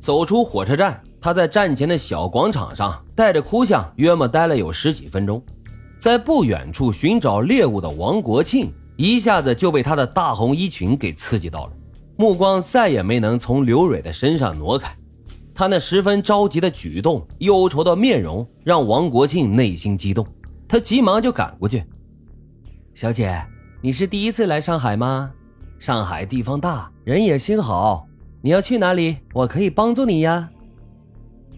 走出火车站，他在站前的小广场上带着哭相，约莫待了有十几分钟。在不远处寻找猎物的王国庆一下子就被他的大红衣裙给刺激到了，目光再也没能从刘蕊的身上挪开。他那十分着急的举动，忧愁的面容，让王国庆内心激动。他急忙就赶过去：“小姐，你是第一次来上海吗？上海地方大，人也心好。你要去哪里？我可以帮助你呀。”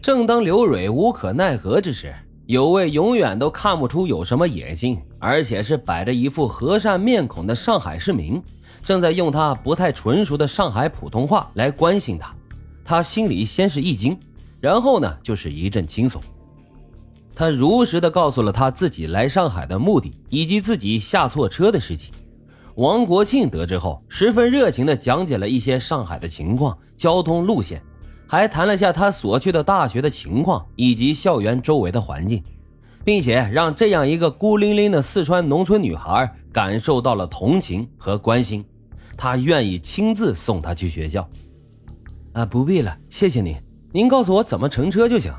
正当刘蕊无可奈何之时，有位永远都看不出有什么野心，而且是摆着一副和善面孔的上海市民，正在用他不太纯熟的上海普通话来关心他。他心里先是一惊，然后呢就是一阵轻松。他如实的告诉了他自己来上海的目的以及自己下错车的事情。王国庆得知后，十分热情的讲解了一些上海的情况、交通路线，还谈了下他所去的大学的情况以及校园周围的环境，并且让这样一个孤零零的四川农村女孩感受到了同情和关心。他愿意亲自送她去学校。啊，不必了，谢谢您。您告诉我怎么乘车就行。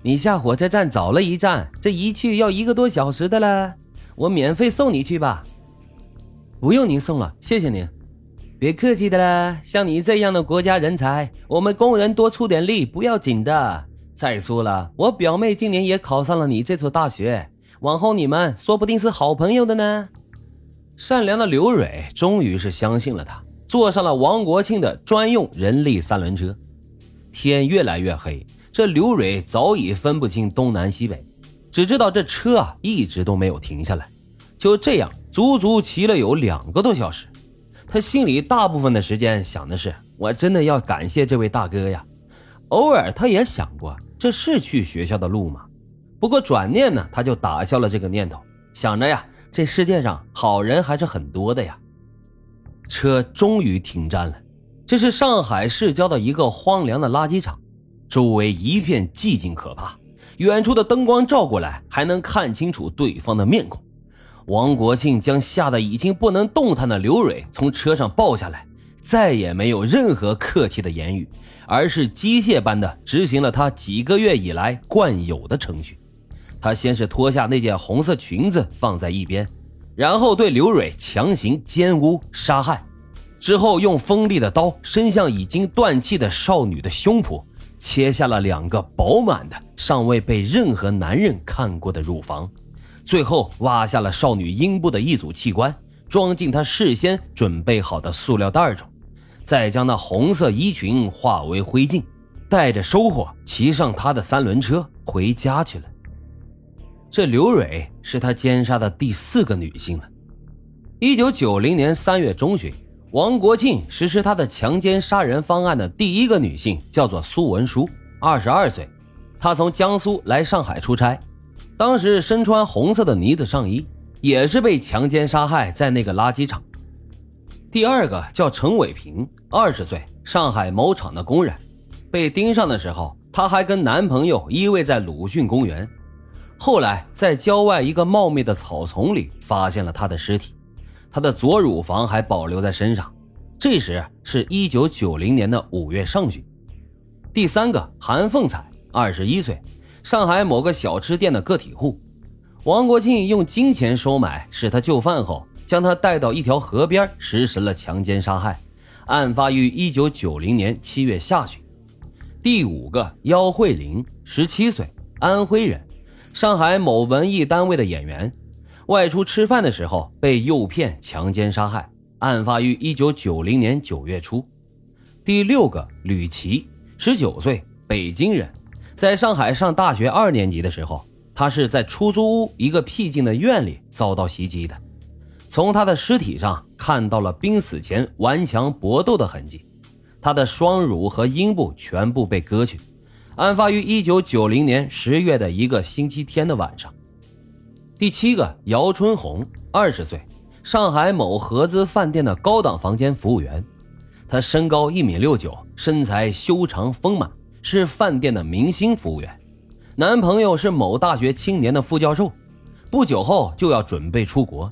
你下火车站早了一站，这一去要一个多小时的了。我免费送你去吧。不用您送了，谢谢您。别客气的啦，像你这样的国家人才，我们工人多出点力不要紧的。再说了，我表妹今年也考上了你这所大学，往后你们说不定是好朋友的呢。善良的刘蕊终于是相信了他。坐上了王国庆的专用人力三轮车，天越来越黑，这刘蕊早已分不清东南西北，只知道这车啊一直都没有停下来，就这样足足骑了有两个多小时。他心里大部分的时间想的是：我真的要感谢这位大哥呀。偶尔他也想过，这是去学校的路吗？不过转念呢，他就打消了这个念头，想着呀，这世界上好人还是很多的呀。车终于停站了，这是上海市郊的一个荒凉的垃圾场，周围一片寂静可怕。远处的灯光照过来，还能看清楚对方的面孔。王国庆将吓得已经不能动弹的刘蕊从车上抱下来，再也没有任何客气的言语，而是机械般的执行了他几个月以来惯有的程序。他先是脱下那件红色裙子放在一边。然后对刘蕊强行奸污杀害，之后用锋利的刀伸向已经断气的少女的胸脯，切下了两个饱满的、尚未被任何男人看过的乳房，最后挖下了少女阴部的一组器官，装进他事先准备好的塑料袋中，再将那红色衣裙化为灰烬，带着收获骑上他的三轮车回家去了。这刘蕊是他奸杀的第四个女性了。一九九零年三月中旬，王国庆实施他的强奸杀人方案的第一个女性叫做苏文书，二十二岁，她从江苏来上海出差，当时身穿红色的呢子上衣，也是被强奸杀害在那个垃圾场。第二个叫陈伟平，二十岁，上海某厂的工人，被盯上的时候，她还跟男朋友依偎在鲁迅公园。后来，在郊外一个茂密的草丛里发现了他的尸体，他的左乳房还保留在身上。这时是一九九零年的五月上旬。第三个韩凤彩，二十一岁，上海某个小吃店的个体户。王国庆用金钱收买，使他就范后，将他带到一条河边实施了强奸杀害。案发于一九九零年七月下旬。第五个姚慧玲，十七岁，安徽人。上海某文艺单位的演员，外出吃饭的时候被诱骗强奸杀害，案发于一九九零年九月初。第六个吕琦，十九岁，北京人，在上海上大学二年级的时候，他是在出租屋一个僻静的院里遭到袭击的，从他的尸体上看到了濒死前顽强搏斗的痕迹，他的双乳和阴部全部被割去。案发于一九九零年十月的一个星期天的晚上。第七个姚春红，二十岁，上海某合资饭店的高档房间服务员。他身高一米六九，身材修长丰满，是饭店的明星服务员。男朋友是某大学青年的副教授，不久后就要准备出国。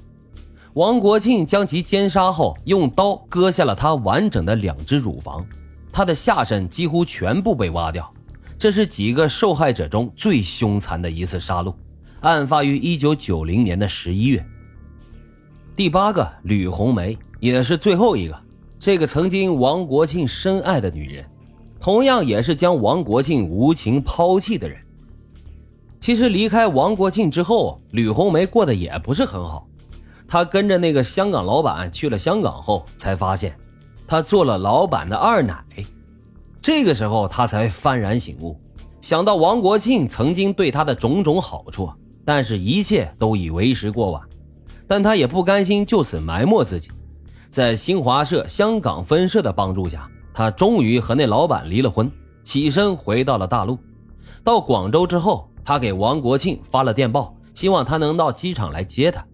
王国庆将其奸杀后，用刀割下了他完整的两只乳房。他的下身几乎全部被挖掉。这是几个受害者中最凶残的一次杀戮，案发于一九九零年的十一月。第八个吕红梅也是最后一个，这个曾经王国庆深爱的女人，同样也是将王国庆无情抛弃的人。其实离开王国庆之后，吕红梅过得也不是很好。她跟着那个香港老板去了香港后，才发现，她做了老板的二奶。这个时候，她才幡然醒悟，想到王国庆曾经对她的种种好处，但是一切都已为时过晚。但他也不甘心就此埋没自己，在新华社香港分社的帮助下，他终于和那老板离了婚，起身回到了大陆。到广州之后，他给王国庆发了电报，希望他能到机场来接他。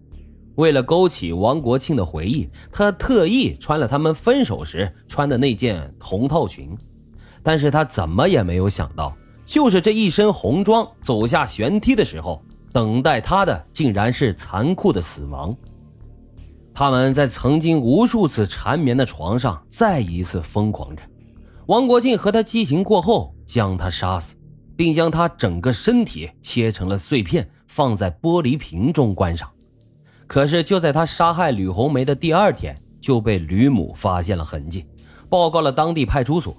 为了勾起王国庆的回忆，他特意穿了他们分手时穿的那件红套裙。但是他怎么也没有想到，就是这一身红装走下舷梯的时候。等待他的竟然是残酷的死亡。他们在曾经无数次缠绵的床上再一次疯狂着。王国庆和他激情过后，将他杀死，并将他整个身体切成了碎片，放在玻璃瓶中观赏。可是就在他杀害吕红梅的第二天，就被吕母发现了痕迹，报告了当地派出所。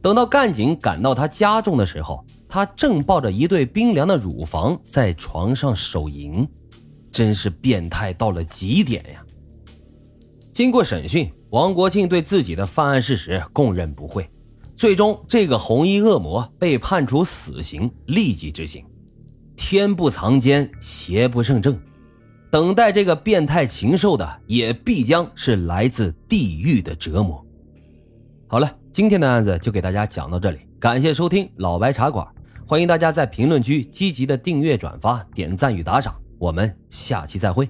等到干警赶到他家中的时候，他正抱着一对冰凉的乳房在床上手淫，真是变态到了极点呀！经过审讯，王国庆对自己的犯案事实供认不讳，最终这个红衣恶魔被判处死刑，立即执行。天不藏奸，邪不胜正，等待这个变态禽兽的也必将是来自地狱的折磨。好了，今天的案子就给大家讲到这里，感谢收听老白茶馆。欢迎大家在评论区积极的订阅、转发、点赞与打赏，我们下期再会。